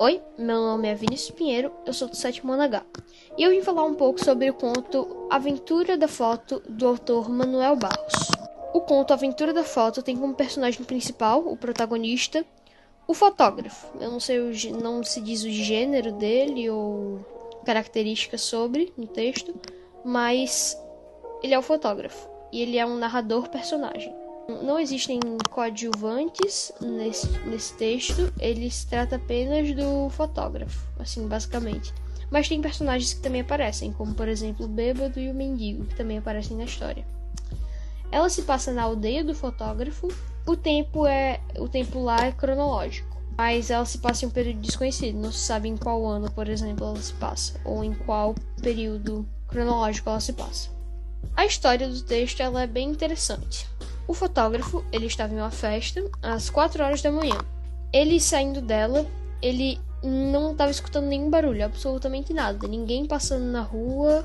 Oi, meu nome é Vinícius Pinheiro, eu sou do sétimo ano H. E eu vim falar um pouco sobre o conto Aventura da Foto do autor Manuel Barros. O conto Aventura da Foto tem como personagem principal, o protagonista, o fotógrafo. Eu não sei, o, não se diz o gênero dele ou características sobre no texto, mas ele é o fotógrafo e ele é um narrador personagem. Não existem coadjuvantes nesse, nesse texto, ele se trata apenas do fotógrafo, assim, basicamente. Mas tem personagens que também aparecem, como por exemplo o bêbado e o mendigo, que também aparecem na história. Ela se passa na aldeia do fotógrafo. O tempo é o tempo lá é cronológico, mas ela se passa em um período desconhecido. Não se sabe em qual ano, por exemplo, ela se passa ou em qual período cronológico ela se passa. A história do texto ela é bem interessante. O fotógrafo, ele estava em uma festa às 4 horas da manhã. Ele saindo dela, ele não estava escutando nenhum barulho, absolutamente nada. Ninguém passando na rua.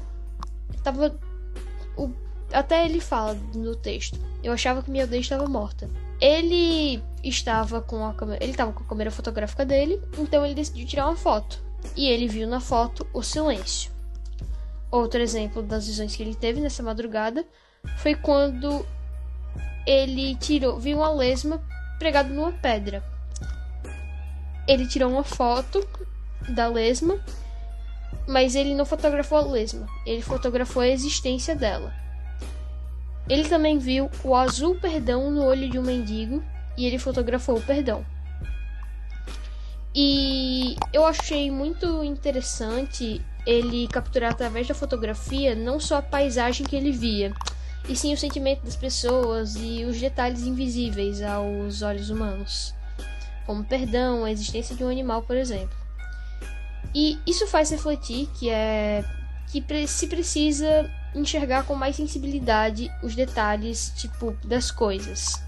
Tava o, até ele fala no texto. Eu achava que minha aldeia estava morta. Ele estava com a câmera, ele estava com a câmera fotográfica dele, então ele decidiu tirar uma foto. E ele viu na foto o silêncio. Outro exemplo das visões que ele teve nessa madrugada foi quando ele tirou, viu uma lesma pregada numa pedra. Ele tirou uma foto da lesma, mas ele não fotografou a lesma, ele fotografou a existência dela. Ele também viu o azul perdão no olho de um mendigo e ele fotografou o perdão. E eu achei muito interessante ele capturar através da fotografia não só a paisagem que ele via, e sim o sentimento das pessoas e os detalhes invisíveis aos olhos humanos, como perdão, a existência de um animal, por exemplo. E isso faz refletir que é que se precisa enxergar com mais sensibilidade os detalhes, tipo, das coisas.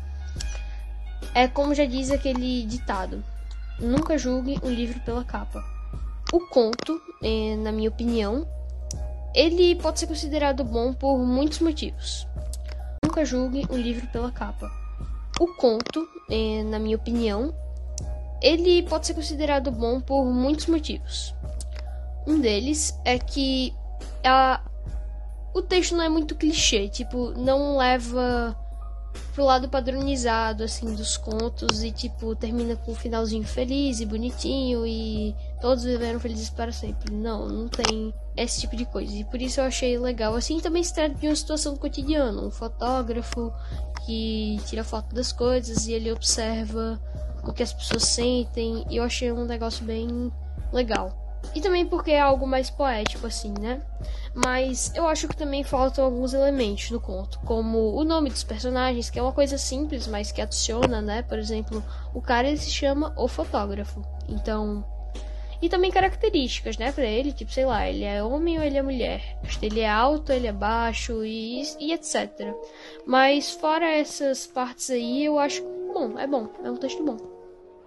É como já diz aquele ditado: nunca julgue um livro pela capa. O conto, eh, na minha opinião, ele pode ser considerado bom por muitos motivos. Nunca julgue um livro pela capa. O conto, eh, na minha opinião, ele pode ser considerado bom por muitos motivos. Um deles é que a, o texto não é muito clichê, tipo, não leva pro lado padronizado, assim, dos contos e, tipo, termina com um finalzinho feliz e bonitinho e todos viveram felizes para sempre. Não, não tem esse tipo de coisa. E por isso eu achei legal. Assim também se trata de uma situação do cotidiano. Um fotógrafo que tira foto das coisas e ele observa o que as pessoas sentem. E eu achei um negócio bem legal. E também porque é algo mais poético, assim, né? Mas eu acho que também faltam alguns elementos no conto, como o nome dos personagens, que é uma coisa simples, mas que adiciona, né? Por exemplo, o cara ele se chama o fotógrafo. Então. E também características, né, pra ele, tipo, sei lá, ele é homem ou ele é mulher. Ele é alto, ele é baixo e, e etc. Mas fora essas partes aí, eu acho bom, é bom, é um texto bom.